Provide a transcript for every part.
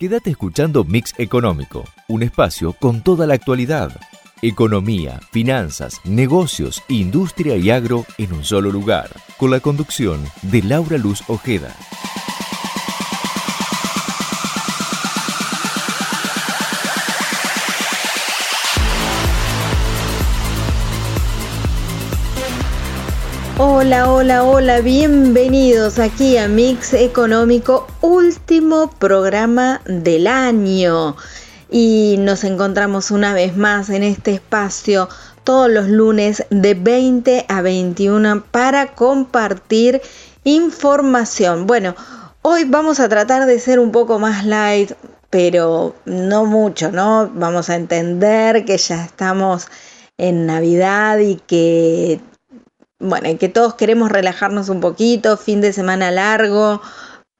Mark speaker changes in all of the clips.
Speaker 1: Quédate escuchando Mix Económico, un espacio con toda la actualidad. Economía, finanzas, negocios, industria y agro en un solo lugar, con la conducción de Laura Luz Ojeda.
Speaker 2: Hola, hola, hola, bienvenidos aquí a Mix Económico, último programa del año. Y nos encontramos una vez más en este espacio todos los lunes de 20 a 21 para compartir información. Bueno, hoy vamos a tratar de ser un poco más light, pero no mucho, ¿no? Vamos a entender que ya estamos en Navidad y que bueno, que todos queremos relajarnos un poquito, fin de semana largo,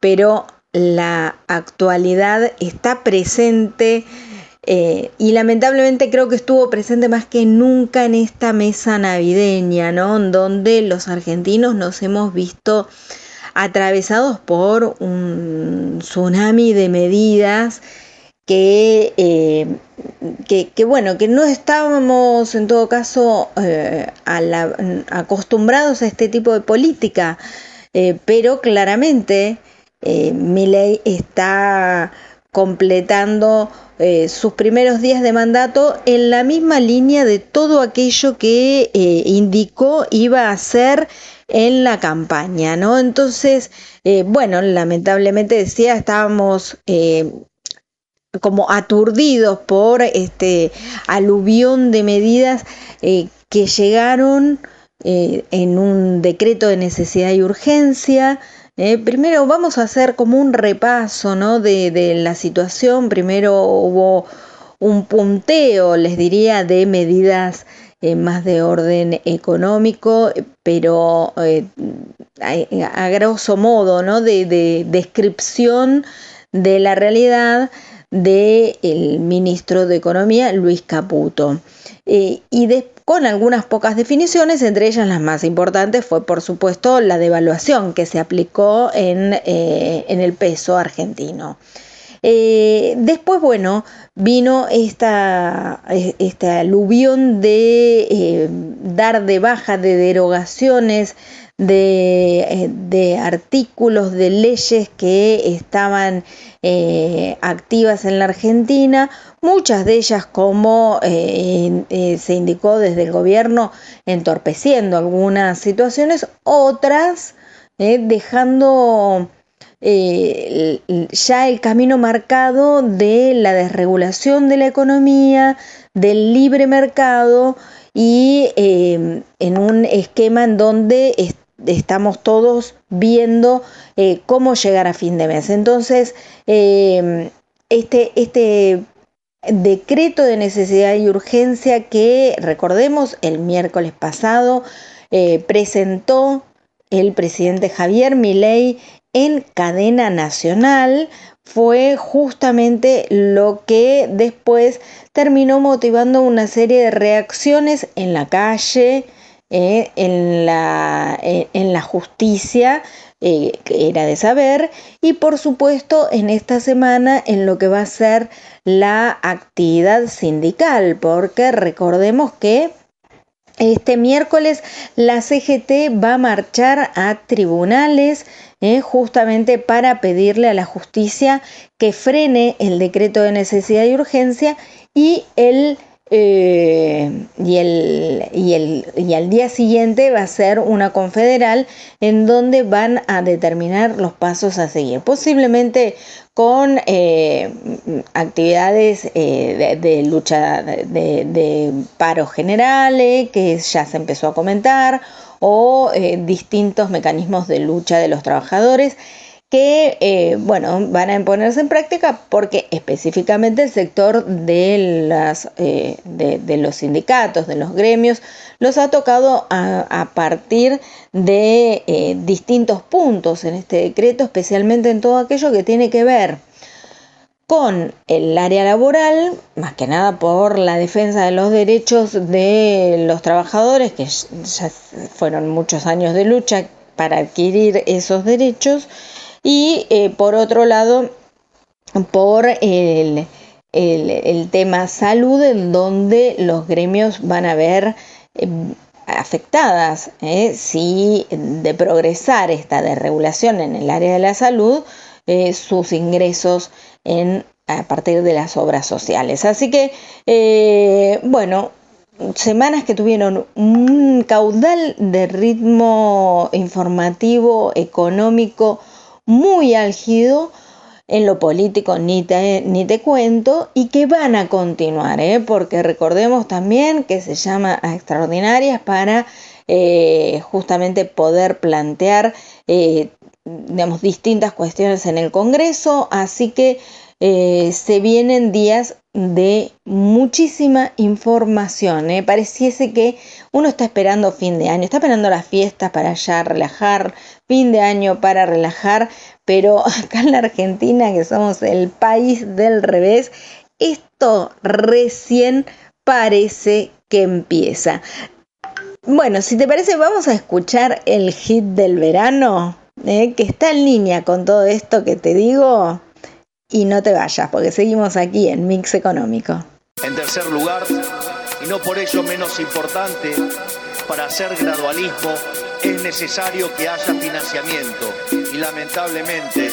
Speaker 2: pero la actualidad está presente eh, y lamentablemente creo que estuvo presente más que nunca en esta mesa navideña, ¿no? Donde los argentinos nos hemos visto atravesados por un tsunami de medidas que, eh, que, bueno, que no estábamos en todo caso eh, acostumbrados a este tipo de política, eh, pero claramente mi ley está completando sus primeros días de mandato en la misma línea de todo aquello que indicó iba a hacer en la campaña, ¿no? Entonces, bueno, lamentablemente decía, estábamos como aturdidos por este aluvión de medidas eh, que llegaron eh, en un decreto de necesidad y urgencia. Eh, primero vamos a hacer como un repaso ¿no? de, de, la situación. Primero hubo un punteo, les diría, de medidas más de orden económico, pero a, grosso modo, ¿no? de, de descripción de la realidad del ministro de Economía, Luis Caputo. Eh, y con algunas pocas definiciones, entre ellas las más importantes fue, por supuesto, la devaluación que se aplicó en, eh, el peso argentino. Eh, después, bueno, vino esta, este aluvión de dar de baja de derogaciones de, de, artículos de leyes que estaban eh, activas en la Argentina, muchas de ellas, como eh, eh, se indicó desde el gobierno, entorpeciendo algunas situaciones, otras dejando ya el camino marcado de la desregulación de la economía, del libre mercado y en un esquema en donde estamos todos viendo eh, cómo llegar a fin de mes. Entonces, eh, este, este decreto de necesidad y urgencia que, recordemos, el miércoles pasado eh, presentó el presidente Javier Milei en cadena nacional, fue justamente lo que después terminó motivando una serie de reacciones en la calle, eh, en, la, eh, en, la, justicia, eh, que era de saber, y por supuesto en esta semana en lo que va a ser la actividad sindical, porque recordemos que este miércoles la CGT va a marchar a tribunales justamente para pedirle a la justicia que frene el decreto de necesidad y urgencia y el eh, y, el, y, el, y al día siguiente va a ser una confederal en donde van a determinar los pasos a seguir. Posiblemente con eh, actividades eh, de, lucha de, de, paro generales, que ya se empezó a comentar, o distintos mecanismos de lucha de los trabajadores que eh, bueno, van a ponerse en práctica porque específicamente el sector de, las, eh, de, los sindicatos, de los gremios, los ha tocado a, partir de eh, distintos puntos en este decreto, especialmente en todo aquello que tiene que ver con el área laboral, más que nada por la defensa de los derechos de los trabajadores, que ya fueron muchos años de lucha para adquirir esos derechos, y eh, por otro lado por el, tema salud, en donde los gremios van a ver em, afectadas ¿eh? si de progresar esta desregulación en el área de la salud, eh, sus ingresos en, a partir de las obras sociales. Así que, eh, bueno, semanas que tuvieron un caudal de ritmo informativo, económico, muy álgido, en lo político ni te, ni te cuento, y que van a continuar, ¿eh? porque recordemos también que se llama a extraordinarias para eh, justamente poder plantear eh, digamos, distintas cuestiones en el Congreso, así que se vienen días de muchísima información. Pareciese que uno está esperando fin de año, está esperando las fiestas para ya relajar, fin de año para relajar, pero acá en la Argentina, que somos el país del revés, esto recién parece que empieza. Bueno, si te parece, vamos a escuchar el hit del verano, eh, que está en línea con todo esto que te digo. Y no te vayas, porque seguimos aquí en Mix Económico.
Speaker 3: En tercer lugar, y no por ello menos importante, para hacer gradualismo es necesario que haya financiamiento y lamentablemente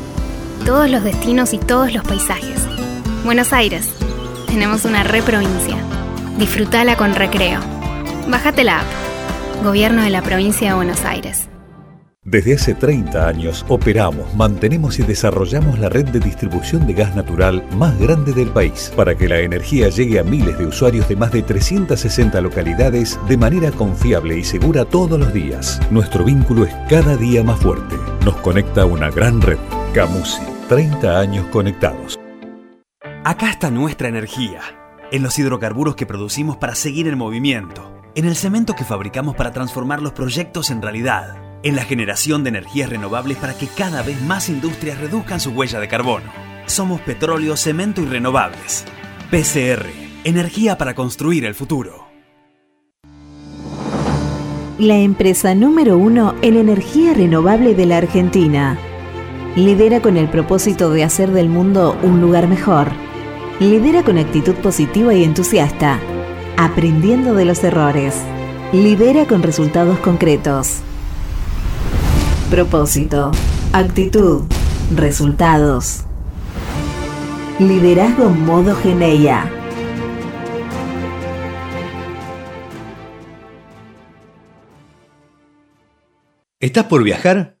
Speaker 4: todos los destinos y todos los paisajes. Buenos Aires. Tenemos una reprovincia. Disfrutala con recreo. Bájate la app. Gobierno de la provincia de Buenos Aires.
Speaker 5: Desde hace 30 años operamos, mantenemos y desarrollamos la red de distribución de gas natural más grande del país para que la energía llegue a miles de usuarios de más de 360 localidades de manera confiable y segura todos los días. Nuestro vínculo es cada día más fuerte. Nos conecta una gran red. Camusi, 30 años conectados.
Speaker 6: Acá está nuestra energía, en los hidrocarburos que producimos para seguir en movimiento, en el cemento que fabricamos para transformar los proyectos en realidad, en la generación de energías renovables para que cada vez más industrias reduzcan su huella de carbono. Somos petróleo, cemento y renovables. PCR, energía para construir el futuro.
Speaker 7: La empresa número uno en energía renovable de la Argentina Lidera con el propósito de hacer del mundo un lugar mejor. Lidera con actitud positiva y entusiasta, aprendiendo de los errores. Lidera con resultados concretos. Propósito, actitud, resultados. Liderazgo modo Geneia.
Speaker 8: ¿Estás por viajar?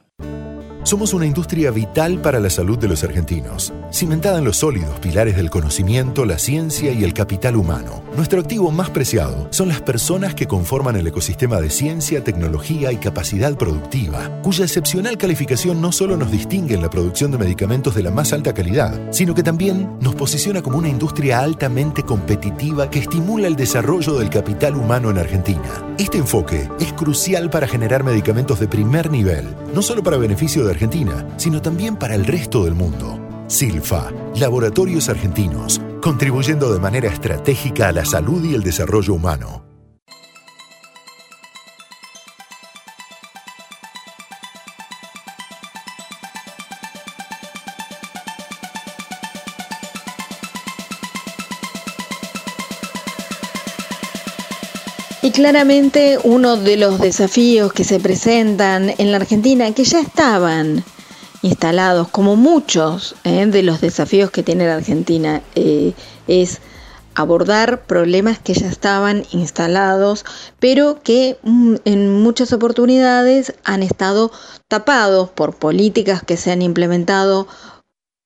Speaker 9: Somos una industria vital para la salud de los argentinos, cimentada en los sólidos pilares del conocimiento, la ciencia y el capital humano. Nuestro activo más preciado son las personas que conforman el ecosistema de ciencia, tecnología y capacidad productiva, cuya excepcional calificación no solo nos distingue en la producción de medicamentos de la más alta calidad, sino que también nos posiciona como una industria altamente competitiva que estimula el desarrollo del capital humano en Argentina. Este enfoque es crucial para generar medicamentos de primer nivel, no solo para beneficio de Argentina, sino también para el resto del mundo. Silfa, Laboratorios Argentinos, contribuyendo de manera estratégica a la salud y el desarrollo humano.
Speaker 2: Claramente uno de los desafíos que se presentan en la Argentina, que ya estaban instalados, como muchos eh, de los desafíos que tiene la Argentina, eh, es abordar problemas que ya estaban instalados, pero que mm, en muchas oportunidades han estado tapados por políticas que se han implementado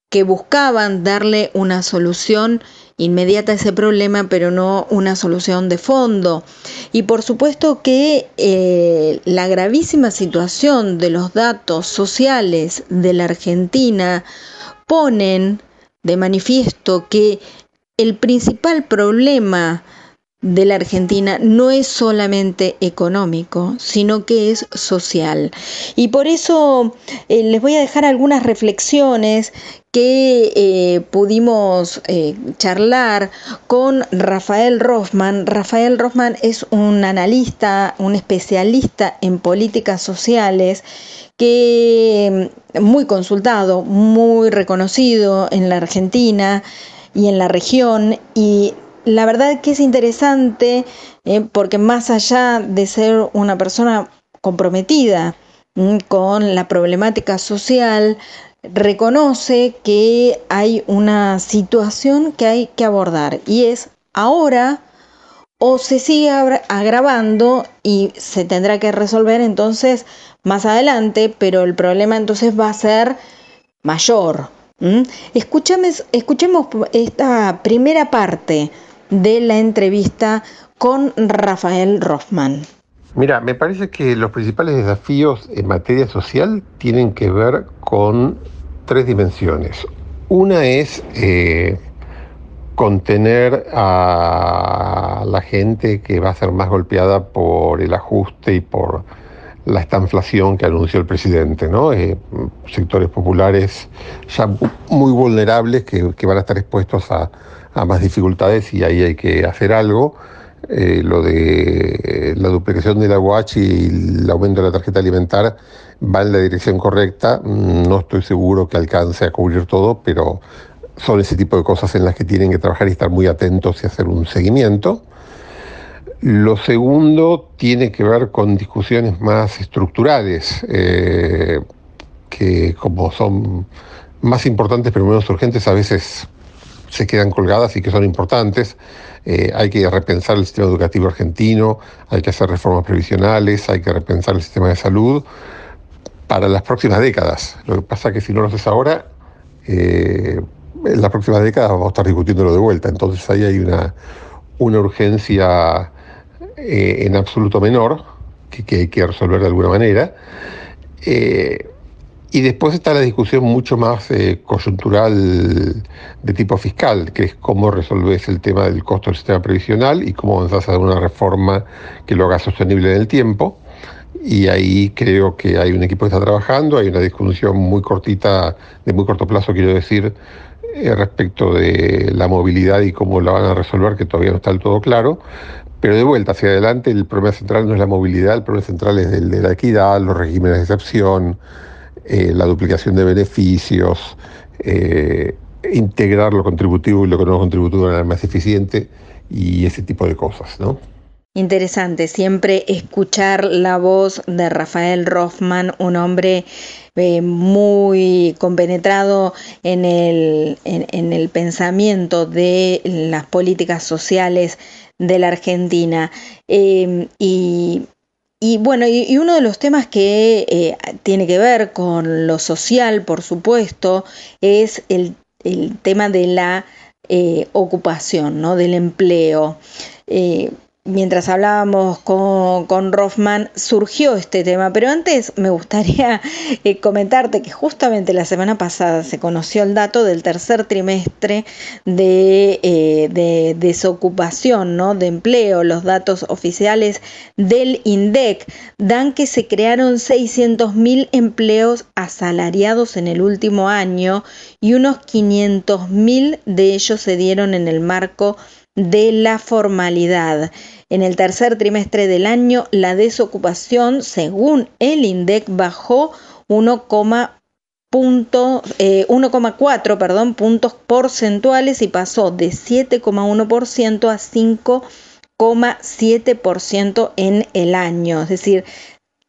Speaker 2: que buscaban darle una solución inmediata ese problema, pero no una solución de fondo. Y por supuesto que eh, la gravísima situación de los datos sociales de la Argentina ponen de manifiesto que el principal problema de la Argentina no es solamente económico, sino que es social. Y por eso eh, les voy a dejar algunas reflexiones que eh, pudimos eh, charlar con Rafael Rothman. Rafael Rothman es un analista, un especialista en políticas sociales que mm, muy consultado, muy reconocido en la Argentina y en la región y la verdad que es interesante eh, porque más allá de ser una persona comprometida mm, con la problemática social, reconoce que hay una situación que hay que abordar y es ahora o se sigue agravando y se tendrá que resolver entonces más adelante, pero el problema entonces va a ser mayor. escuchemos esta primera parte de la entrevista con Rafael Rothman.
Speaker 10: Mira, me parece que los principales desafíos en materia social tienen que ver con tres dimensiones. Una es eh, contener a la gente que va a ser más golpeada por el ajuste y por la estanflación que anunció el presidente, ¿no? Eh, sectores populares ya muy vulnerables que, que van a estar expuestos a, a más dificultades y ahí hay que hacer algo. Eh, lo de la duplicación del aguachi y el aumento de la tarjeta alimentar va en la dirección correcta. No estoy seguro que alcance a cubrir todo, pero son ese tipo de cosas en las que tienen que trabajar y estar muy atentos y hacer un seguimiento. Lo segundo tiene que ver con discusiones más estructurales, eh, que como son más importantes pero menos urgentes, a veces se quedan colgadas y que son importantes. Eh, hay que repensar el sistema educativo argentino, hay que hacer reformas previsionales, hay que repensar el sistema de salud para las próximas décadas. Lo que pasa es que si no lo haces ahora, eh, en las próximas décadas vamos a estar discutiéndolo de vuelta. Entonces ahí hay una, una urgencia eh, en absoluto menor que, hay que resolver de alguna manera. Y después está la discusión mucho más eh, coyuntural de tipo fiscal, que es cómo resolves el tema del costo del sistema previsional y cómo avanzás a una reforma que lo haga sostenible en el tiempo. Y ahí creo que hay un equipo que está trabajando, hay una discusión muy cortita, de muy corto plazo, quiero decir, eh, respecto de la movilidad y cómo la van a resolver, que todavía no está del todo claro. Pero de vuelta hacia adelante, el problema central no es la movilidad, el problema central es el de la equidad, los regímenes de excepción, eh, la duplicación de beneficios, eh, integrar lo contributivo y lo que no contributivo de manera más eficiente y ese tipo de cosas, ¿no?
Speaker 2: Interesante siempre escuchar la voz de Rafael Rothman, un hombre eh, muy compenetrado en el, en el pensamiento de las políticas sociales de la Argentina. y y bueno, y, uno de los temas que eh, tiene que ver con lo social, por supuesto, es el, tema de la eh, ocupación, ¿no? del empleo. Mientras hablábamos con, con Rothman, surgió este tema. Pero antes me gustaría eh, comentarte que justamente la semana pasada se conoció el dato del tercer trimestre de, eh, de desocupación, ¿no? de empleo. Los datos oficiales del INDEC dan que se crearon 600.000 empleos asalariados en el último año y unos 500.000 de ellos se dieron en el marco de la formalidad. En el tercer trimestre del año, la desocupación, según el INDEC, bajó 1,4 eh, perdón, puntos porcentuales y pasó de 7,1% a 5,7% en el año. Es decir,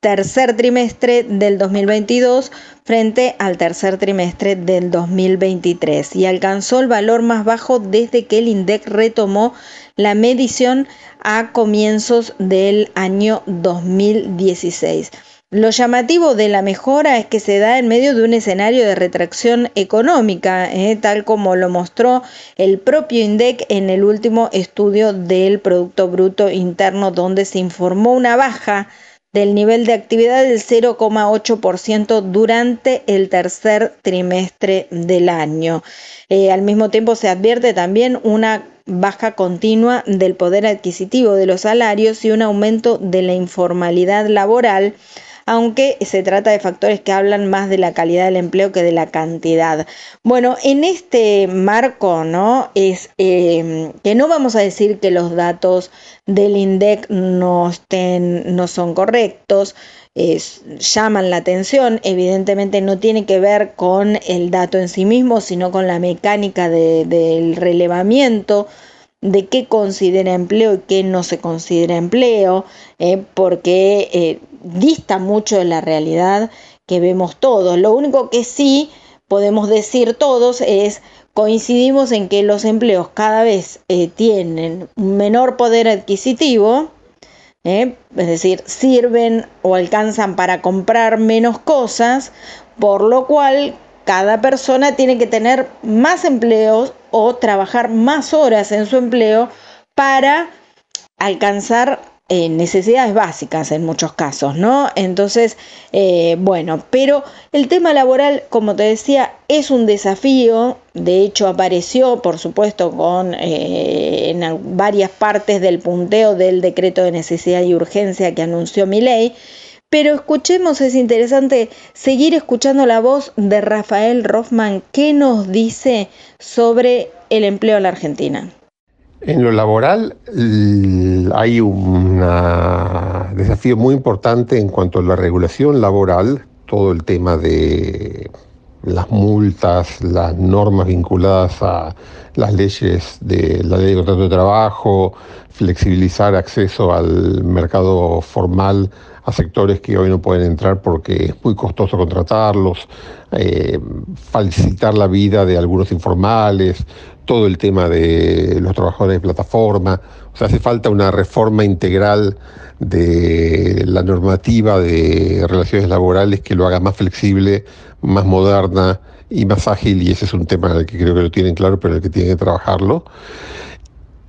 Speaker 2: tercer trimestre del 2022 frente al tercer trimestre del 2023 y alcanzó el valor más bajo desde que el INDEC retomó la medición a comienzos del año 2016. Lo llamativo de la mejora es que se da en medio de un escenario de retracción económica, eh, tal como lo mostró el propio INDEC en el último estudio del Producto Bruto Interno, donde se informó una baja del nivel de actividad del 0,8% durante el tercer trimestre del año. Eh, al mismo tiempo se advierte también una baja continua del poder adquisitivo de los salarios y un aumento de la informalidad laboral, aunque se trata de factores que hablan más de la calidad del empleo que de la cantidad. Bueno, en este marco, ¿no? Es eh, que no vamos a decir que los datos del INDEC no, estén, no son correctos, llaman la atención, evidentemente no tiene que ver con el dato en sí mismo, sino con la mecánica del relevamiento de qué considera empleo y qué no se considera empleo, eh, porque eh, dista mucho de la realidad que vemos todos. Lo único que sí podemos decir todos es coincidimos en que los empleos cada vez eh, tienen menor poder adquisitivo, es decir, sirven o alcanzan para comprar menos cosas, por lo cual cada persona tiene que tener más empleos o trabajar más horas en su empleo para alcanzar eh, necesidades básicas en muchos casos, ¿no? Entonces, eh, bueno, pero el tema laboral, como te decía, es un desafío, de hecho apareció, por supuesto, con eh, en varias partes del punteo del decreto de necesidad y urgencia que anunció mi ley, pero escuchemos, es interesante seguir escuchando la voz de Rafael Rothman, que nos dice sobre el empleo en la Argentina.
Speaker 10: En lo laboral hay un desafío muy importante en cuanto a la regulación laboral, todo el tema de las multas, las normas vinculadas a las leyes de la ley de contrato de trabajo, flexibilizar acceso al mercado formal a sectores que hoy no pueden entrar porque es muy costoso contratarlos, eh, facilitar la vida de algunos informales, todo el tema de los trabajadores de plataforma. O sea, hace falta una reforma integral de la normativa de relaciones laborales que lo haga más flexible, más moderna y más ágil, y ese es un tema en el que creo que lo tienen claro, pero en el que tienen que trabajarlo.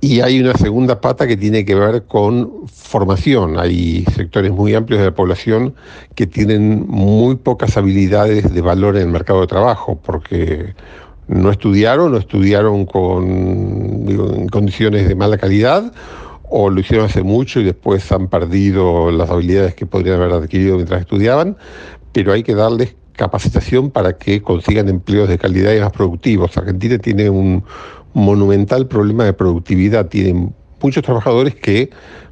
Speaker 10: Y hay una segunda pata que tiene que ver con formación. Hay sectores muy amplios de la población que tienen muy pocas habilidades de valor en el mercado de trabajo, porque no estudiaron, o estudiaron con, en condiciones de mala calidad, o lo hicieron hace mucho y después han perdido las habilidades que podrían haber adquirido mientras estudiaban, pero hay que darles capacitación para que consigan empleos de calidad y más productivos. Argentina tiene un monumental problema de productividad. Tienen muchos trabajadores que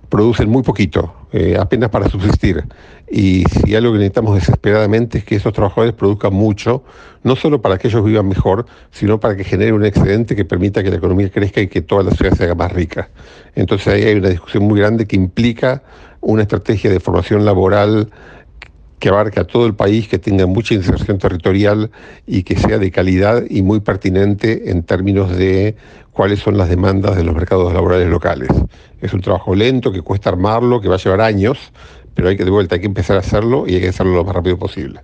Speaker 10: producen muy poquito, eh, apenas para subsistir. Y si algo que necesitamos desesperadamente es que esos trabajadores produzcan mucho, no solo para que ellos vivan mejor, sino para que genere un excedente que permita que la economía crezca y que toda la ciudad se haga más rica. Entonces ahí hay una discusión muy grande que implica una estrategia de formación laboral que abarque a todo el país, que tenga mucha inserción territorial y que sea de calidad y muy pertinente en términos de cuáles son las demandas de los mercados laborales locales. Es un trabajo lento, que cuesta armarlo, que va a llevar años, pero hay que de vuelta, hay que empezar a hacerlo y hay que hacerlo lo más rápido posible.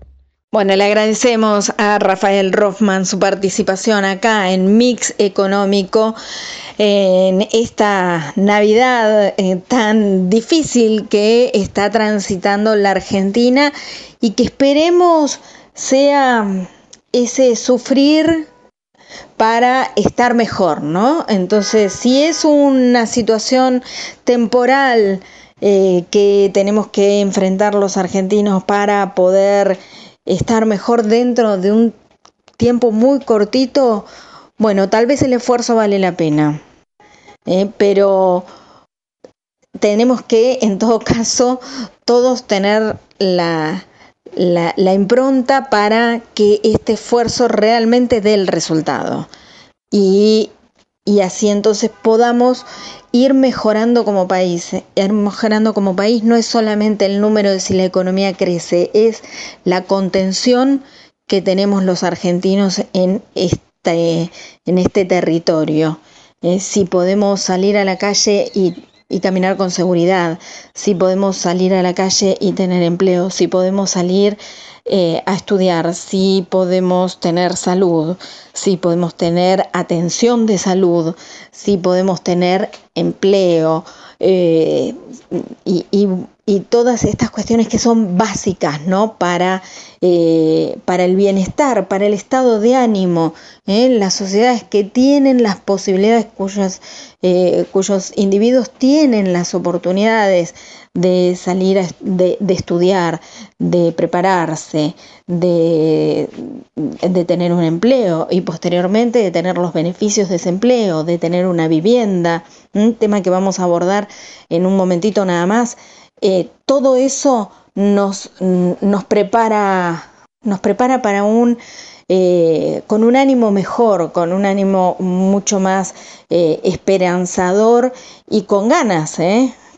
Speaker 2: Bueno, le agradecemos a Rafael Rothman su participación acá en Mix Económico en esta Navidad eh, tan difícil que está transitando la Argentina y que esperemos sea ese sufrir para estar mejor, ¿no? Entonces, si es una situación temporal eh, que tenemos que enfrentar los argentinos para poder estar mejor dentro de un tiempo muy cortito, bueno, tal vez el esfuerzo vale la pena, ¿eh? pero tenemos que, en todo caso, todos tener la, la, impronta para que este esfuerzo realmente dé el resultado. Y, y así entonces podamos ir mejorando como país. Ir mejorando como país no es solamente el número de si la economía crece, es la contención que tenemos los argentinos en este, en este territorio. Eh, si podemos salir a la calle y y caminar con seguridad, si podemos salir a la calle y tener empleo, si podemos salir eh, a estudiar, si podemos tener salud, si podemos tener atención de salud, si podemos tener empleo eh, y, y, todas estas cuestiones que son básicas ¿no? para, eh, para el bienestar, para el estado de ánimo, las sociedades que tienen las posibilidades, cuyos, cuyos individuos tienen las oportunidades de salir, de, estudiar, de prepararse, de, de, tener un empleo y posteriormente de tener los beneficios de ese empleo, de tener una vivienda, un tema que vamos a abordar en un momentito nada más. Eh, todo eso nos, nos, prepara, nos prepara para un... Eh, con un ánimo mejor, con un ánimo mucho más eh, esperanzador y con ganas,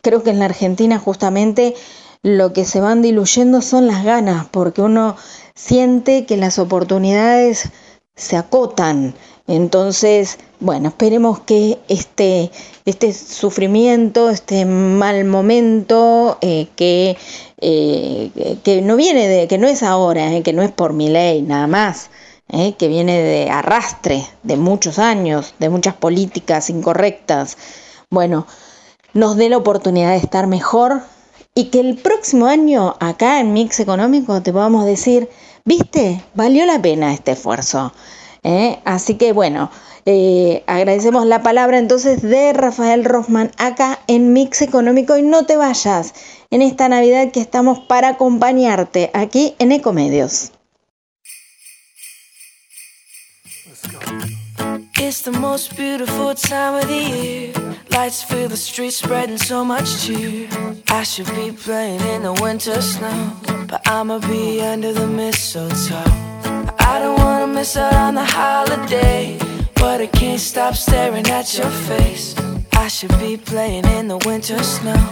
Speaker 2: creo que en la Argentina justamente lo que se van diluyendo son las ganas, porque uno siente que las oportunidades se acotan. Entonces, bueno, esperemos que este, este sufrimiento, este mal momento, eh, que, eh, que no viene de, que no es ahora, eh, que no es por mi ley nada más, que viene de arrastre, de muchos años, de muchas políticas incorrectas. Bueno, nos dé la oportunidad de estar mejor y que el próximo año acá en Mix Económico te podamos decir, viste, valió la pena este esfuerzo. ¿Eh? Así que bueno, eh, agradecemos la palabra entonces de Rafael Rothman acá en Mix Económico y no te vayas en esta Navidad que estamos para acompañarte aquí en Ecomedios. It's the most beautiful time of the year. Lights fill the streets, spreading so much cheer. I should be playing in the winter snow, but I'ma be under the mistletoe. I don't wanna miss out on the holiday, but I can't stop staring at your face. I should be playing in the winter snow,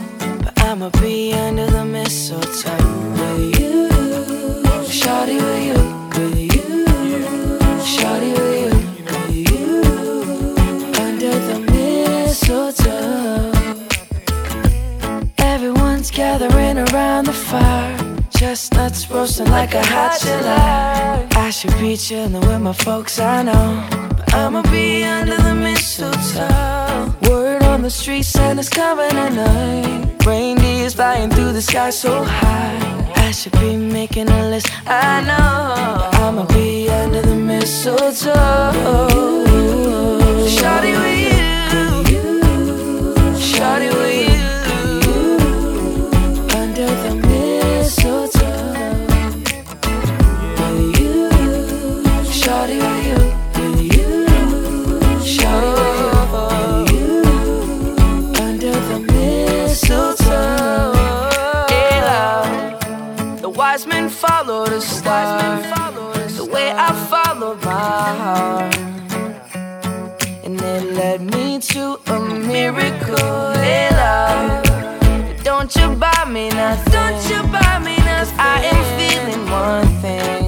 Speaker 2: but I'ma be under the mistletoe with you. Shawty with you, with you. Shawty with you. With you. Under the mistletoe. Everyone's gathering around the fire. Chestnuts roasting like a hot July. I should be chilling with my folks, I know. But I'ma be under the mistletoe. Word on the street, Santa's coming at night. Reindeer's flying through the sky so high. I should be making a list, I know. But I'ma be under the mistletoe. Shawty with you. Shawty with you heart, and it led me to a miracle. Hey, love, don't you buy me nothing? Don't you buy me nothing? I am feeling one thing.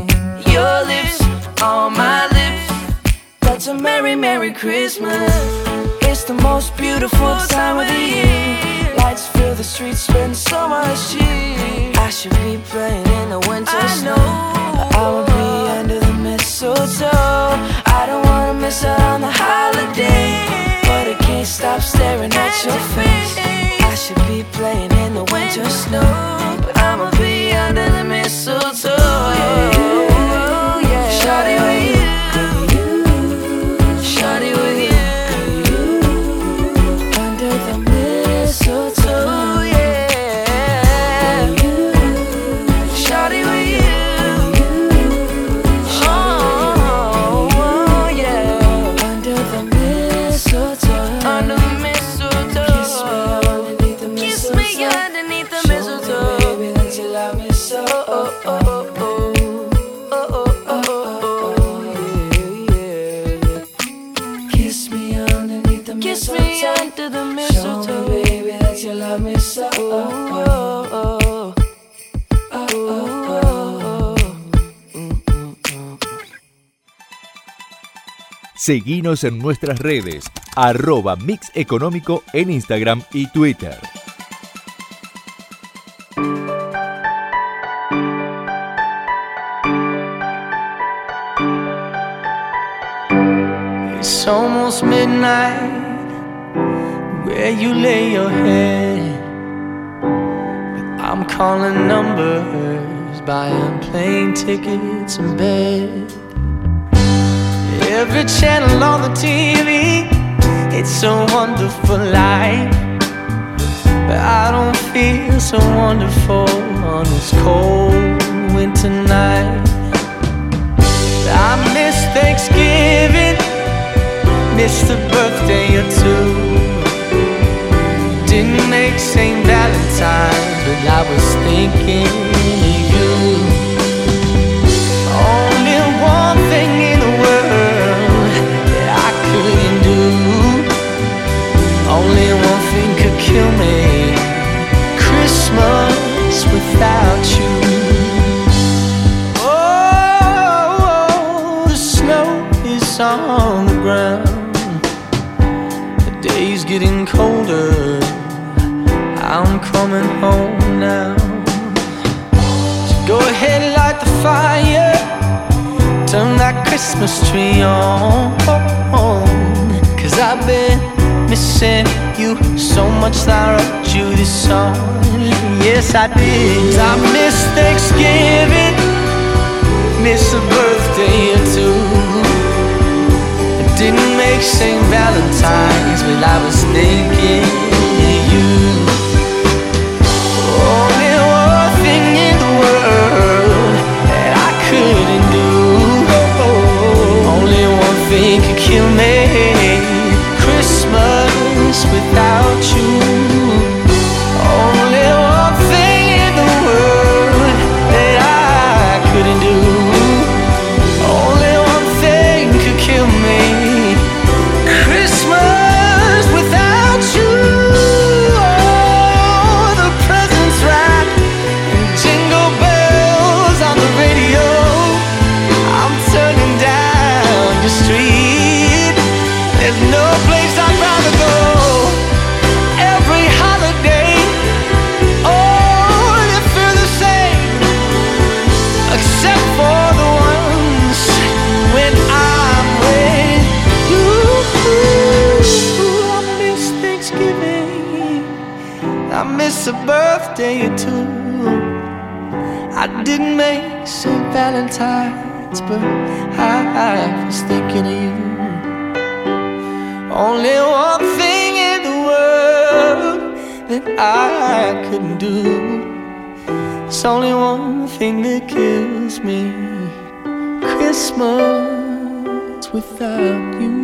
Speaker 2: Your lips on my lips. That's a merry, merry Christmas. It's the most beautiful time of the year. Lights fill the streets, spend so much cheer. I should be playing in the winter snow is on a holiday. But I can't stop
Speaker 11: staring at your face. I should be playing in the winter snow But I'ma be under the mistletoe.
Speaker 1: Seguinos en nuestras redes, arroba Mix Económico en Instagram y Twitter.
Speaker 11: It's almost midnight where you lay your head. I'm calling numbers, buying plane tickets and bed. Every channel on the TV, it's a wonderful life. But I don't feel so wonderful on this cold winter night. I miss Thanksgiving, miss the birthday or two. Didn't make St. Valentine's, but I was thinking without you. Oh, the snow is on the ground. The day's getting colder. I'm coming home now. So go ahead, light the fire. Turn that Christmas tree on. Cause I've been missing you so much that I wrote you this song. Yes, I did. I miss Thanksgiving, miss a birthday or two. Didn't make St. Valentine's, but I was thinking of you. Only one thing in the world that I couldn't do. Only one thing could kill me. Valentine's, but I was thinking of you. Only one thing in the world that I couldn't do. It's only one thing that kills me. Christmas without you.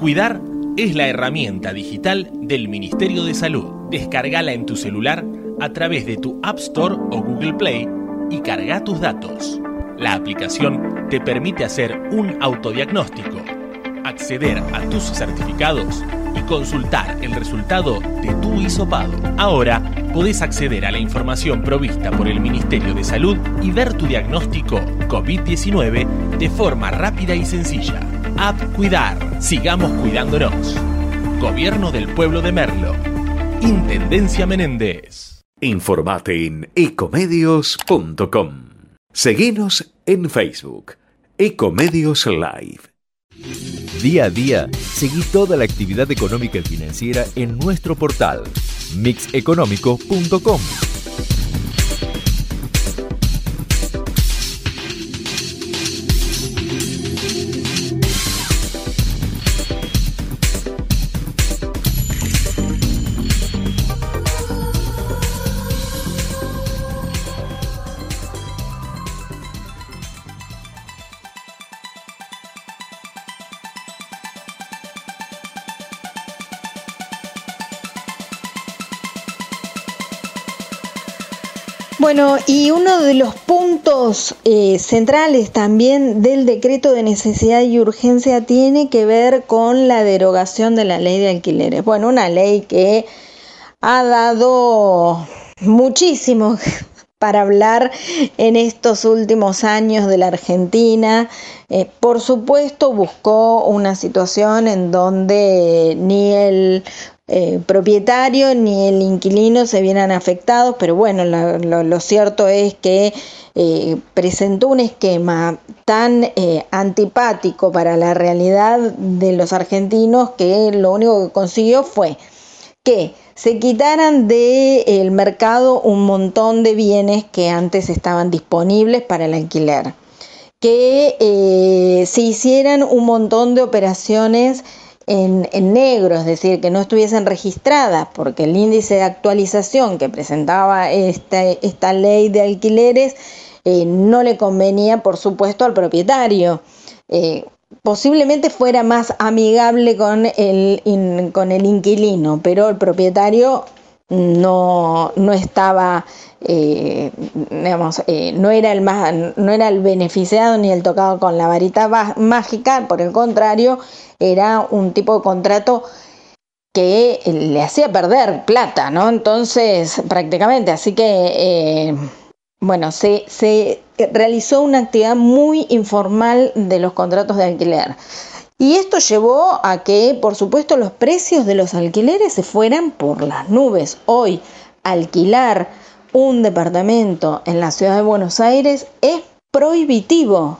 Speaker 12: Cuidar es la herramienta digital del Ministerio de Salud. Descargala en tu celular a través de tu App Store o Google Play y carga tus datos. La aplicación te permite hacer un autodiagnóstico, acceder a tus certificados y consultar el resultado de tu hisopado. Ahora podés acceder a la información provista por el Ministerio de Salud y ver tu diagnóstico COVID-19 de forma rápida y sencilla. App Cuidar. Sigamos cuidándonos. Gobierno del Pueblo de Merlo. Intendencia Menéndez.
Speaker 1: Informate en ecomedios.com. Seguinos en Facebook. Ecomedios Live. Día a día, seguí toda la actividad económica y financiera en nuestro portal mixeconómico.com.
Speaker 2: Bueno, y uno de los puntos eh, centrales también del decreto de necesidad y urgencia tiene que ver con la derogación de la ley de alquileres. Bueno, una ley que ha dado muchísimo para hablar en estos últimos años de la Argentina. Eh, por supuesto, buscó una situación en donde ni el eh, propietario ni el inquilino se vieran afectados, pero bueno, lo, cierto es que eh, presentó un esquema tan eh, antipático para la realidad de los argentinos que lo único que consiguió fue que se quitaran del mercado un montón de bienes que antes estaban disponibles para el alquiler, que se hicieran un montón de operaciones en, en negro, es decir, que no estuviesen registradas, porque el índice de actualización que presentaba esta, esta ley de alquileres eh, no le convenía, por supuesto, al propietario. Eh, posiblemente fuera más amigable con el, con el inquilino, pero el propietario no, no estaba, eh, digamos, eh, no, era el más, no era el beneficiado ni el tocado con la varita va- mágica, por el contrario, era un tipo de contrato que eh, le hacía perder plata, ¿no? Entonces, prácticamente, así que, eh, bueno, se, se realizó una actividad muy informal de los contratos de alquiler. Y esto llevó a que, por supuesto, los precios de los alquileres se fueran por las nubes. Hoy, alquilar un departamento en la ciudad de Buenos Aires es prohibitivo.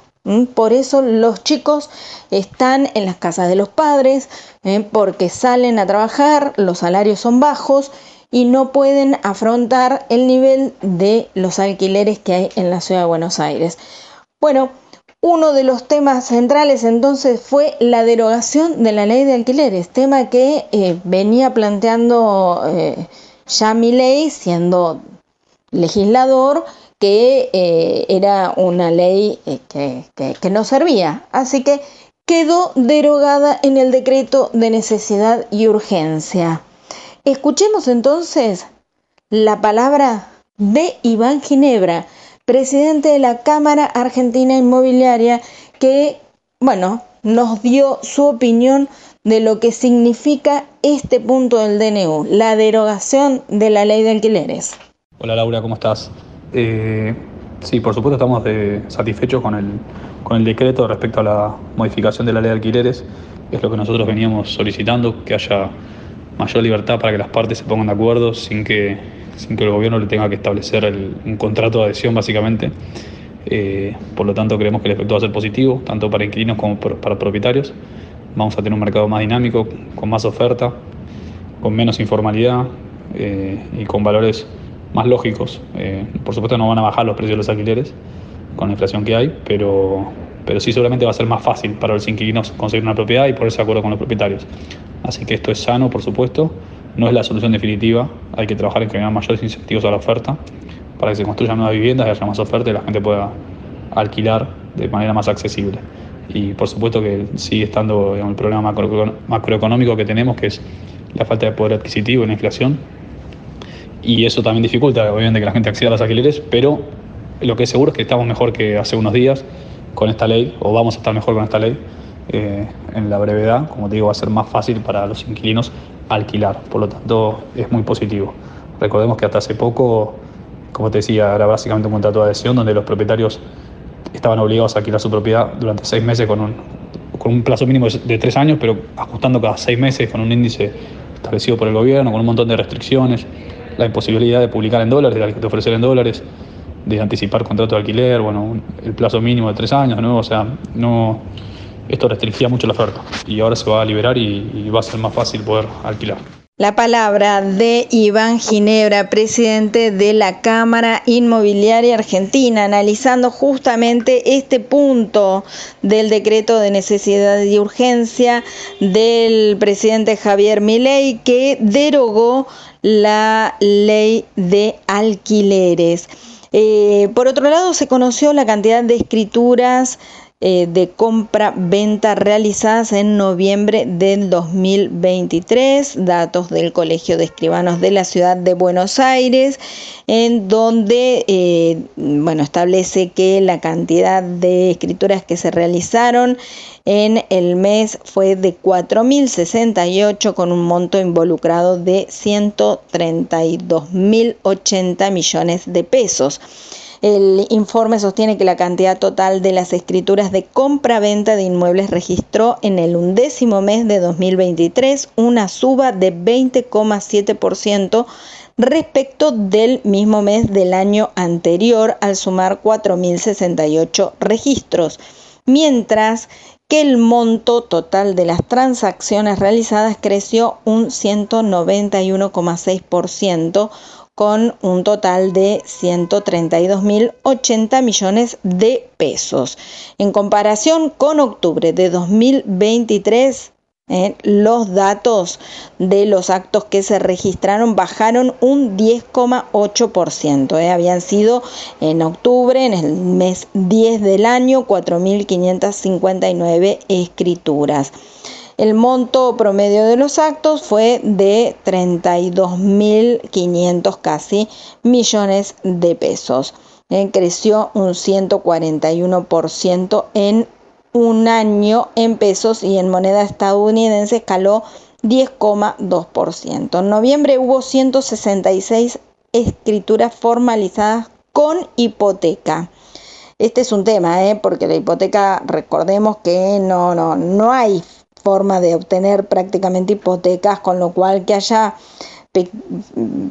Speaker 2: Por eso los chicos están en las casas de los padres, ¿eh? porque salen a trabajar, los salarios son bajos y no pueden afrontar el nivel de los alquileres que hay en la ciudad de Buenos Aires. Bueno, uno de los temas centrales entonces fue la derogación de la ley de alquileres, tema que eh, venía planteando eh, siendo legislador, que eh, era una ley eh, que no servía. Así que quedó derogada en el decreto de necesidad y urgencia. Escuchemos entonces la palabra de Iván Ginebra, presidente de la Cámara Argentina Inmobiliaria, que, bueno, nos dio su opinión de lo que significa este punto del DNU, la derogación de la ley de alquileres.
Speaker 13: Hola Laura, ¿cómo estás? Eh, sí, por supuesto estamos satisfechos con el, con el decreto respecto a la modificación de la ley de alquileres. Es lo que nosotros veníamos solicitando, que haya mayor libertad para que las partes se pongan de acuerdo sin que, sin que el gobierno le tenga que establecer el- un contrato de adhesión básicamente. Eh, por lo tanto, creemos que el efecto va a ser positivo, tanto para inquilinos como para propietarios. Vamos a tener un mercado más dinámico, con más oferta, con menos informalidad eh, y con valores más lógicos. Eh, por supuesto no van a bajar los precios de los alquileres con la inflación que hay, pero, pero sí seguramente va a ser más fácil para los inquilinos conseguir una propiedad y ponerse de acuerdo con los propietarios. Así que esto es sano, por supuesto, no es la solución definitiva, hay que trabajar en generar mayores incentivos a la oferta para que se construyan nuevas viviendas y haya más oferta y la gente pueda alquilar de manera más accesible. Y por supuesto que sigue estando el problema macroeconómico que tenemos, que es la falta de poder adquisitivo y la inflación. Y eso también dificulta, obviamente, que la gente acceda a los alquileres, pero lo que es seguro es que estamos mejor que hace unos días con esta ley, o vamos a estar mejor con esta ley eh, en la brevedad. Como te digo, va a ser más fácil para los inquilinos alquilar, por lo tanto es muy positivo. Recordemos que hasta hace poco, como te decía, era básicamente un contrato de adhesión donde los propietarios estaban obligados a alquilar su propiedad durante seis meses con un, con un plazo mínimo de tres años, pero ajustando cada seis meses con un índice establecido por el gobierno, con un montón de restricciones, la imposibilidad de publicar en dólares, de ofrecer en dólares, de anticipar contrato de alquiler, bueno, el plazo mínimo de tres años, ¿no? O sea, no, esto restringía mucho la oferta y ahora se va a liberar y, va a ser más fácil poder alquilar.
Speaker 2: La palabra de Iván Ginebra, presidente de la Cámara Inmobiliaria Argentina, analizando justamente este punto del decreto de necesidad y urgencia del presidente Javier Milei que derogó la ley de alquileres. Eh, por otro lado, se conoció la cantidad de escrituras eh, de compra-venta realizadas en noviembre del 2023, datos del Colegio de Escribanos de la Ciudad de Buenos Aires, en donde eh, bueno, establece que la cantidad de escrituras que se realizaron en el mes fue de 4.068 con un monto involucrado de 132.080 millones de pesos. El informe sostiene que la cantidad total de las escrituras de compra-venta de inmuebles registró en el undécimo mes de 2023 una suba de 20,7% respecto del mismo mes del año anterior al sumar 4.068 registros, mientras que el monto total de las transacciones realizadas creció un 191,6% con un total de 132.080 millones de pesos. En comparación con octubre de 2023, eh, los datos de los actos que se registraron bajaron un 10,8%. Eh. Habían sido en octubre, en el mes 10 del año, 4.559 escrituras. El monto promedio de los actos fue de 32.500 casi millones de pesos. Eh, creció un 141% en un año en pesos y en moneda estadounidense escaló 10,2%. En noviembre hubo 166 escrituras formalizadas con hipoteca. Este es un tema, ¿eh? porque la hipoteca, recordemos que no, no, no hay forma de obtener prácticamente hipotecas, con lo cual que haya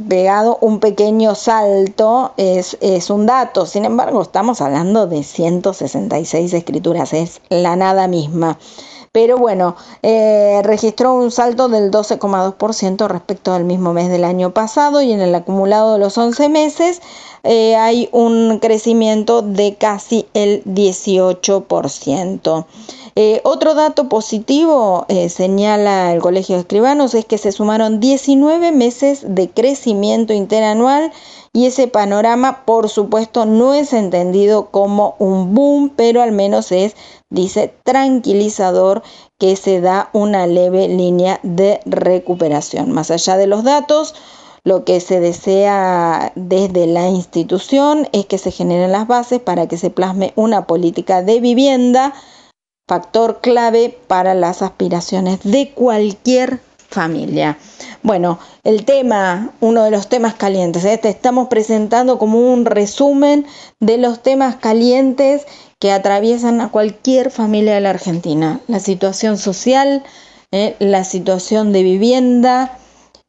Speaker 2: pegado un pequeño salto es, es, un dato. Sin embargo, estamos hablando de 166 escrituras, es la nada misma. Pero bueno, eh, registró un salto del 12,2% respecto al mismo mes del año pasado y en el acumulado de los 11 meses eh, hay un crecimiento de casi el 18%. Eh, otro dato positivo, eh, señala el Colegio de Escribanos, es que se sumaron 19 meses de crecimiento interanual y ese panorama, por supuesto, no es entendido como un boom, pero al menos es, dice, tranquilizador que se da una leve línea de recuperación. Más allá de los datos, lo que se desea desde la institución es que se generen las bases para que se plasme una política de vivienda factor clave para las aspiraciones de cualquier familia. Bueno, el tema, uno de los temas calientes, ¿eh? te estamos presentando como un resumen de los temas calientes que atraviesan a cualquier familia de la Argentina. La situación social, ¿eh? la situación de vivienda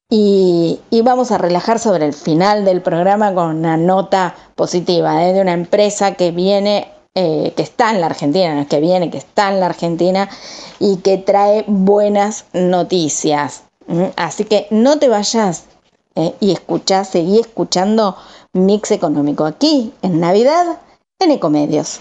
Speaker 2: y, vamos a relajar sobre el final del programa con una nota positiva ¿eh? de una empresa que viene eh, que está en la Argentina, que viene, que está en la Argentina y que trae buenas noticias. Así que no te vayas eh, y escucha, seguí escuchando Mix Económico aquí en Navidad en Ecomedios.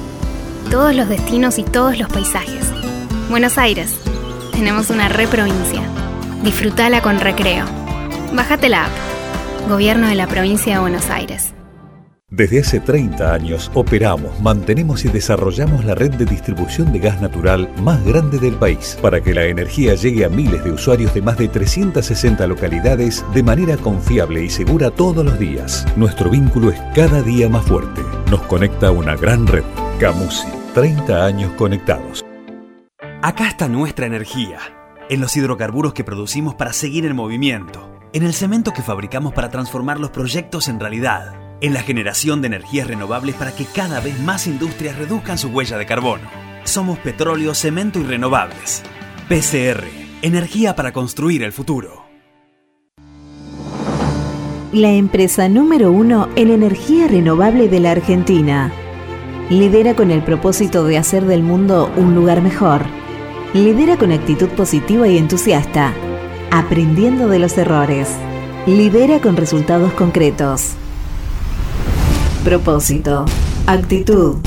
Speaker 4: Todos los destinos y todos los paisajes. Buenos Aires. Tenemos una re provincia. Disfrutala con recreo. Bájate la app. Gobierno de la provincia de Buenos Aires.
Speaker 5: Desde hace 30 años operamos, mantenemos y desarrollamos la red de distribución de gas natural más grande del país para que la energía llegue a miles de usuarios de más de 360 localidades de manera confiable y segura todos los días. Nuestro vínculo es cada día más fuerte. Nos conecta una gran red. Camusi, 30 años conectados.
Speaker 6: Acá está nuestra energía, en los hidrocarburos que producimos para seguir en movimiento, en el cemento que fabricamos para transformar los proyectos en realidad, en la generación de energías renovables para que cada vez más industrias reduzcan su huella de carbono. Somos petróleo, cemento y renovables. PCR, energía para construir el futuro.
Speaker 7: La empresa número uno en energía renovable de la Argentina. Lidera con el propósito de hacer del mundo un lugar mejor. Lidera con actitud positiva y entusiasta, aprendiendo de los errores. Lidera con resultados concretos. Propósito, actitud,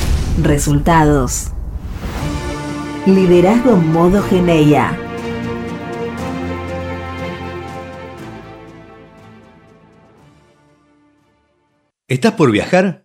Speaker 7: resultados. Liderazgo modo Geneia.
Speaker 8: ¿Estás por viajar?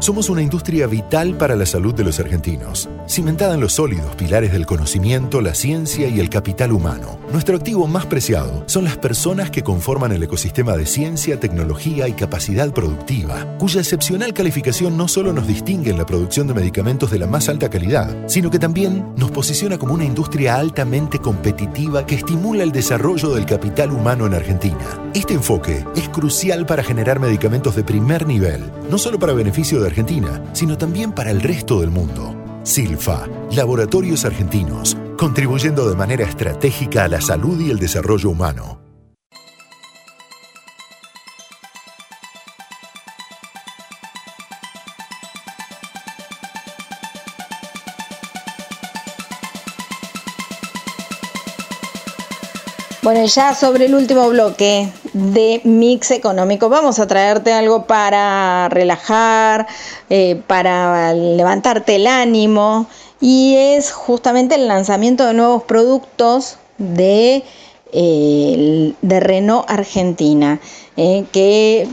Speaker 9: Somos una industria vital para la salud de los argentinos, cimentada en los sólidos pilares del conocimiento, la ciencia y el capital humano. Nuestro activo más preciado son las personas que conforman el ecosistema de ciencia, tecnología y capacidad productiva, cuya excepcional calificación no solo nos distingue en la producción de medicamentos de la más alta calidad, sino que también nos posiciona como una industria altamente competitiva que estimula el desarrollo del capital humano en Argentina. Este enfoque es crucial para generar medicamentos de primer nivel, no solo para beneficio de Argentina, sino también para el resto del mundo. Silfa, Laboratorios Argentinos, contribuyendo de manera estratégica a la salud y el desarrollo humano.
Speaker 2: Bueno, ya sobre el último bloque de Mix Económico, vamos a traerte algo para relajar, eh, para levantarte el ánimo. Y es justamente el lanzamiento de nuevos productos de, eh, de Renault Argentina, eh, que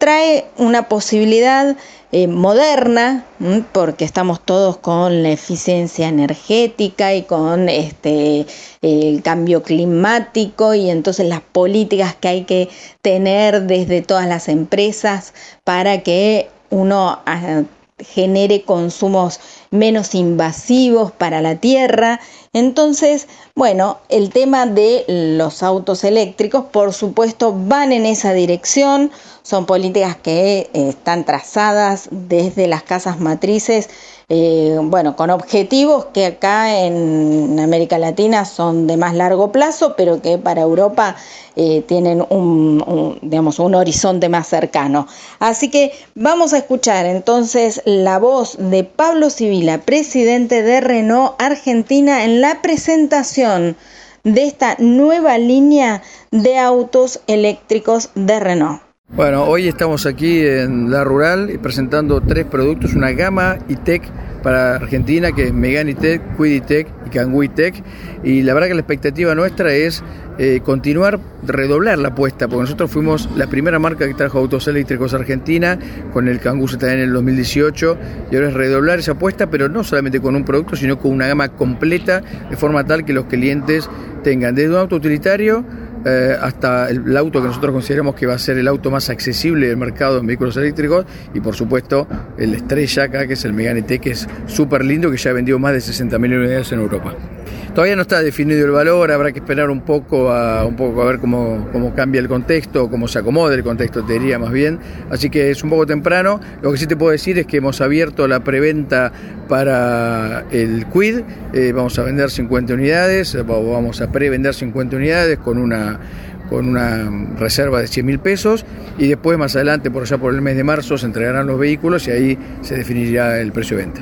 Speaker 2: trae una posibilidad eh, moderna, porque estamos todos con la eficiencia energética y con este, el cambio climático y entonces las políticas que hay que tener desde todas las empresas para que uno ah, genere consumos menos invasivos para la tierra. Entonces, bueno, el tema de los autos eléctricos, por supuesto, van en esa dirección. Son políticas que eh, están trazadas desde las casas matrices, eh, bueno, con objetivos que acá en América Latina son de más largo plazo, pero que para Europa eh, tienen un, digamos, un horizonte más cercano. Así que vamos a escuchar entonces la voz de Pablo Civila, presidente de Renault Argentina, en la presentación de esta nueva línea de autos eléctricos de Renault.
Speaker 14: Bueno, hoy estamos aquí en La Rural presentando tres productos, una gama ITEC para Argentina que es Megane ITEC, Quiditec y Kangoo ITEC y la verdad que la expectativa nuestra es eh, continuar, redoblar la apuesta, porque nosotros fuimos la primera marca que trajo autos eléctricos a Argentina con el Kangoo ZN en el 2018 y ahora es redoblar esa apuesta, pero no solamente con un producto, sino con una gama completa de forma tal que los clientes tengan desde un auto utilitario eh, hasta el, auto que nosotros consideramos que va a ser el auto más accesible del mercado en vehículos eléctricos y por supuesto el estrella acá que es el Megane T que es súper lindo que ya ha vendido más de 60.000 unidades en Europa. Todavía no está definido el valor, habrá que esperar un poco a, un poco a ver cómo, cómo cambia el contexto, cómo se acomoda el contexto, te diría más bien. Así que es un poco temprano. Lo que sí te puedo decir es que hemos abierto la preventa para el Quid. Eh, vamos a vender 50 unidades, vamos a prevender 50 unidades con una con una reserva de 100 mil pesos y después más adelante, por allá por el mes de marzo, se entregarán los vehículos y ahí se definirá el precio de venta.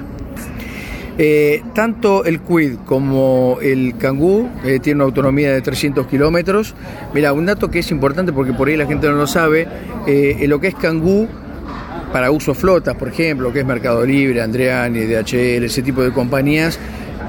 Speaker 14: Eh, tanto el Quid como el Kangoo eh, tienen una autonomía de 300 kilómetros. Mira, un dato que es importante porque por ahí la gente no lo sabe, eh, lo que es Kangoo, para uso flotas, por ejemplo, que es Mercado Libre, Andreani, DHL, ese tipo de compañías,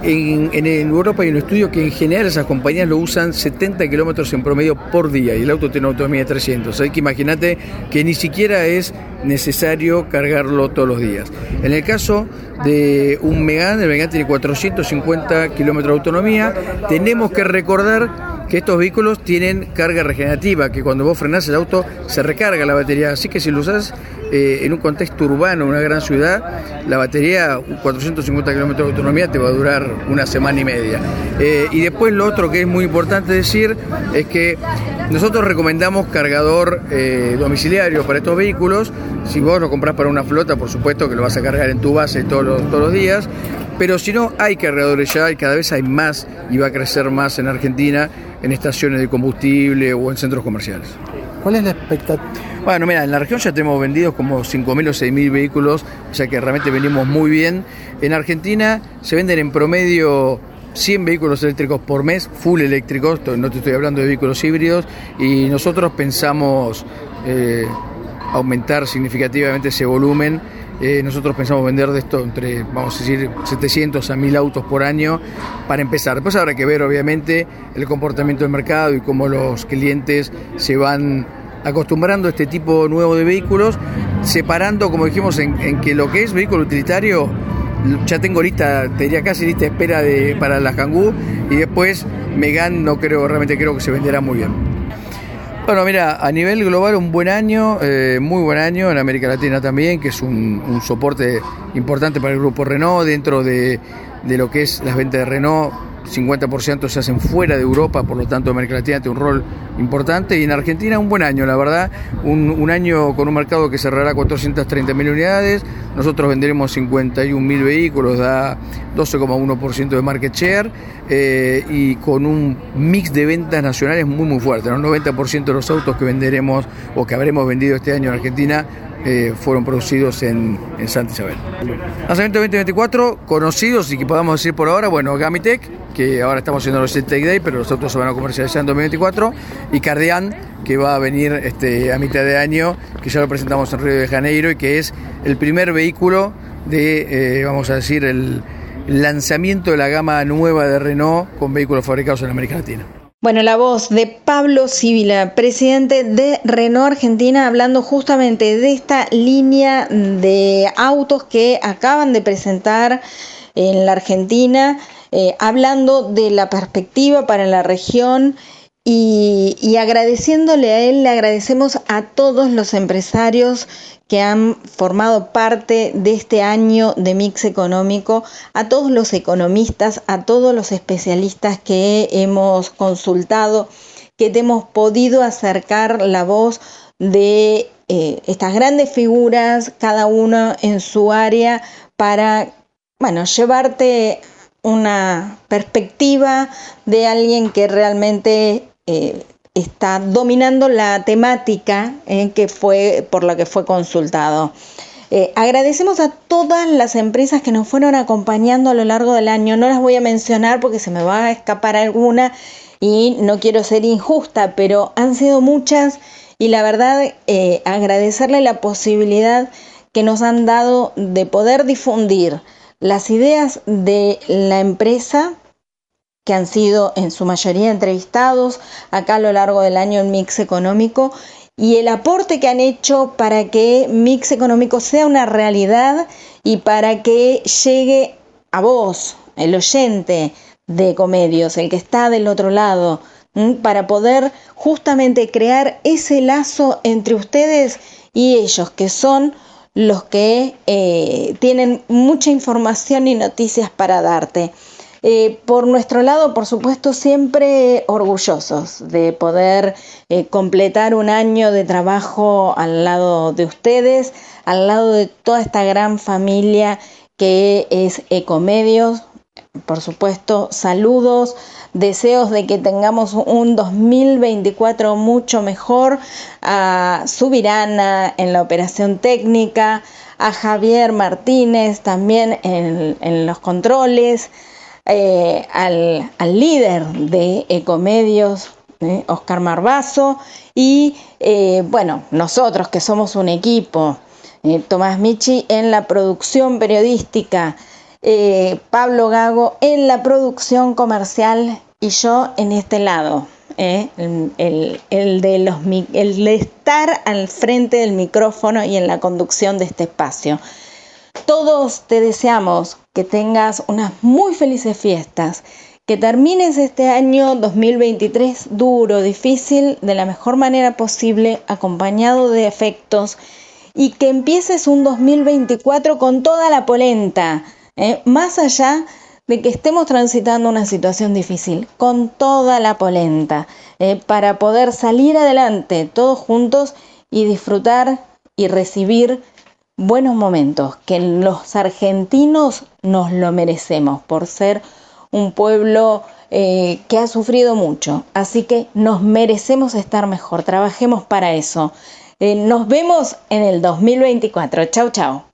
Speaker 14: en, Europa hay un estudio que en general esas compañías lo usan 70 kilómetros en promedio por día y el auto tiene una autonomía de 300. Hay que imagínate que ni siquiera es necesario cargarlo todos los días. En el caso de un Megane, el Megane tiene 450 kilómetros de autonomía. Tenemos que recordar que estos vehículos tienen carga regenerativa, que cuando vos frenás el auto se recarga la batería, así que si lo usás eh, en un contexto urbano, en una gran ciudad, la batería, 450 kilómetros de autonomía, te va a durar una semana y media. Eh, y después lo otro que es muy importante decir es que nosotros recomendamos cargador eh, domiciliario para estos vehículos. Si vos lo compras para una flota, por supuesto que lo vas a cargar en tu base todos los días. Pero si no, hay cargadores ya y cada vez hay más y va a crecer más en Argentina en estaciones de combustible o en centros comerciales.
Speaker 15: ¿Cuál es la expectativa?
Speaker 14: Bueno, mira, en la región ya tenemos vendidos como 5.000 o 6.000 vehículos, o sea que realmente venimos muy bien. En Argentina se venden en promedio 100 vehículos eléctricos por mes, full eléctricos, no te estoy hablando de vehículos híbridos, y nosotros pensamos eh, aumentar significativamente ese volumen. Eh, nosotros pensamos vender de esto entre, vamos a decir, 700 a 1000 autos por año para empezar. Después habrá que ver, obviamente, el comportamiento del mercado y cómo los clientes se van acostumbrando a este tipo nuevo de vehículos, separando, como dijimos, en, que lo que es vehículo utilitario ya tengo lista, te diría casi lista espera de, para la Kangoo y después Megan no creo, realmente creo que se venderá muy bien. Bueno, mira, a nivel global un buen año, eh, muy buen año en América Latina también, que es un, un, soporte importante para el grupo Renault dentro de, de lo que es las ventas de Renault 50% se hacen fuera de Europa, por lo tanto América Latina tiene un rol importante. Y en Argentina un buen año, la verdad, un, año con un mercado que cerrará 430.000 unidades, nosotros venderemos 51.000 vehículos, da 12,1% de market share eh, y con un mix de ventas nacionales muy muy fuerte, el 90% de los autos que venderemos o que habremos vendido este año en Argentina eh, fueron producidos en, en, Santa Isabel. Lanzamiento 2024, conocidos y que podamos decir por ahora, bueno, Gamitech, que ahora estamos haciendo los Tech Day, pero los autos se van a comercializar en 2024, y Cardian, que va a venir este, a mitad de año, que ya lo presentamos en Río de Janeiro y que es el primer vehículo de, eh, vamos a decir, el lanzamiento de la gama nueva de Renault con vehículos fabricados en América Latina.
Speaker 2: Bueno, la voz de Pablo Civila, presidente de Renault Argentina, hablando justamente de esta línea de autos que acaban de presentar en la Argentina, eh, hablando de la perspectiva para la región y, agradeciéndole a él, le agradecemos a todos los empresarios que han formado parte de este año de mix económico, a todos los economistas, a todos los especialistas que hemos consultado, que te hemos podido acercar la voz de eh, estas grandes figuras, cada uno en su área, para, bueno, llevarte una perspectiva de alguien que realmente eh, está dominando la temática eh, que fue por la que fue consultado. Eh, agradecemos a todas las empresas que nos fueron acompañando a lo largo del año. No las voy a mencionar porque se me va a escapar alguna y no quiero ser injusta, pero han sido muchas y la verdad agradecerle la posibilidad que nos han dado de poder difundir las ideas de la empresa que han sido en su mayoría entrevistados acá a lo largo del año en Mix Económico y el aporte que han hecho para que Mix Económico sea una realidad y para que llegue a vos, el oyente de Comedios, el que está del otro lado para poder justamente crear ese lazo entre ustedes y ellos, que son los que eh, tienen mucha información y noticias para darte. Eh, por nuestro lado, por supuesto, siempre orgullosos de poder eh, completar un año de trabajo al lado de ustedes, al lado de toda esta gran familia que es Ecomedios. Por supuesto, saludos, deseos de que tengamos un 2024 mucho mejor, a Subirana en la operación técnica, a Javier Martínez también en, en los controles, eh, al, al, líder de Ecomedios, eh, Oscar Marbazo, y eh, bueno, nosotros que somos un equipo, eh, Tomás Michi en la producción periodística, Pablo Gago en la producción comercial y yo en este lado. El, el, de los, el de estar al frente del micrófono y en la conducción de este espacio. Todos te deseamos que tengas unas muy felices fiestas, que termines este año 2023 duro, difícil, de la mejor manera posible, acompañado de efectos, y que empieces un 2024 con toda la polenta, ¿eh? más allá de que estemos transitando una situación difícil, con toda la polenta, ¿eh? para poder salir adelante todos juntos y disfrutar y recibir buenos momentos, que los argentinos nos lo merecemos por ser un pueblo eh, que ha sufrido mucho. Así que nos merecemos estar mejor. Trabajemos para eso. Eh, nos vemos en el 2024. Chau, chau.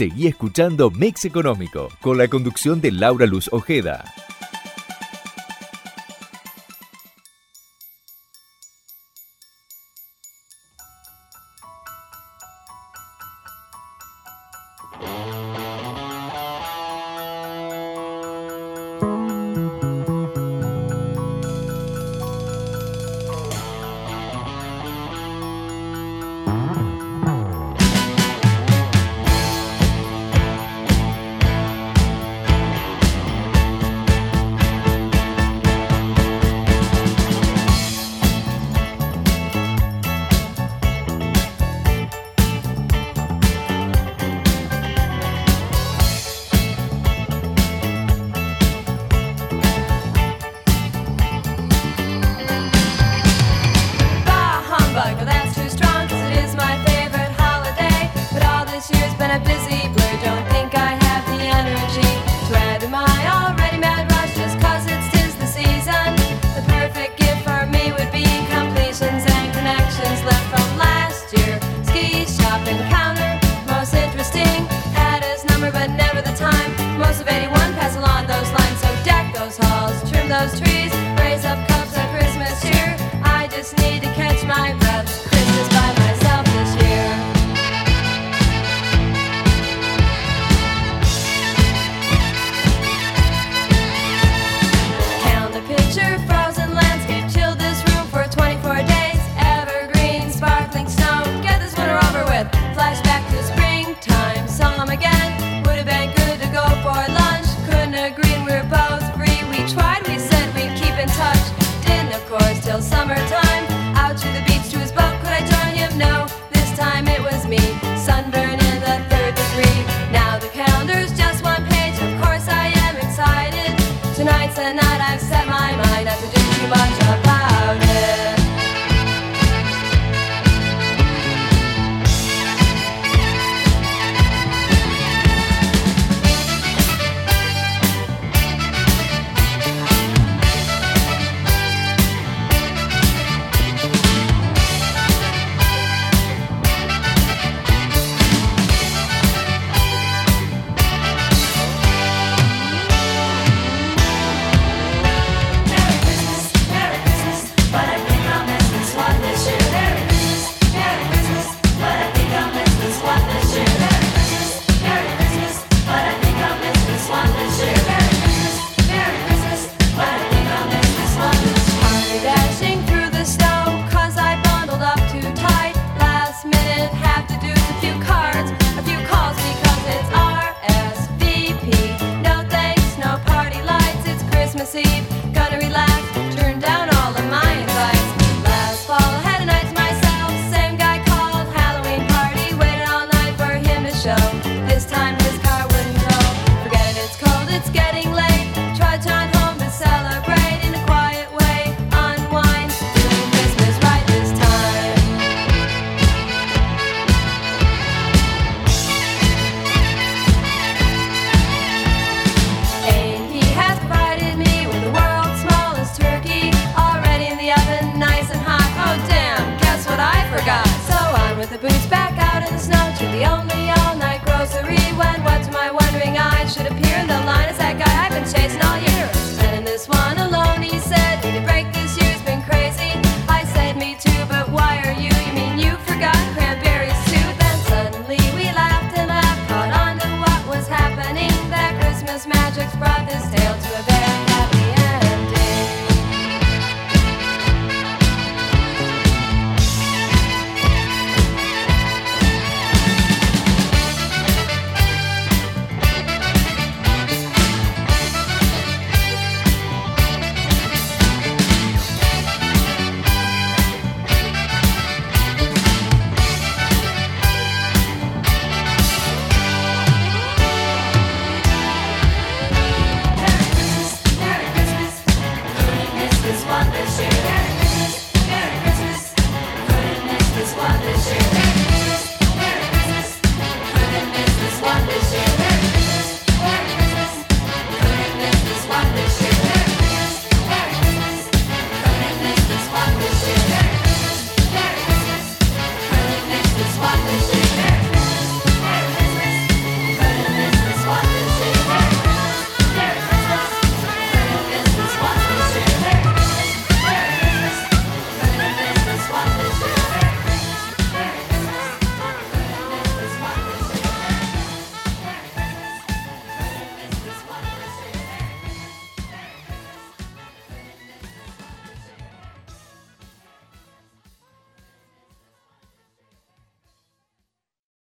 Speaker 1: Seguí escuchando Mix Económico con la conducción de Laura Luz Ojeda.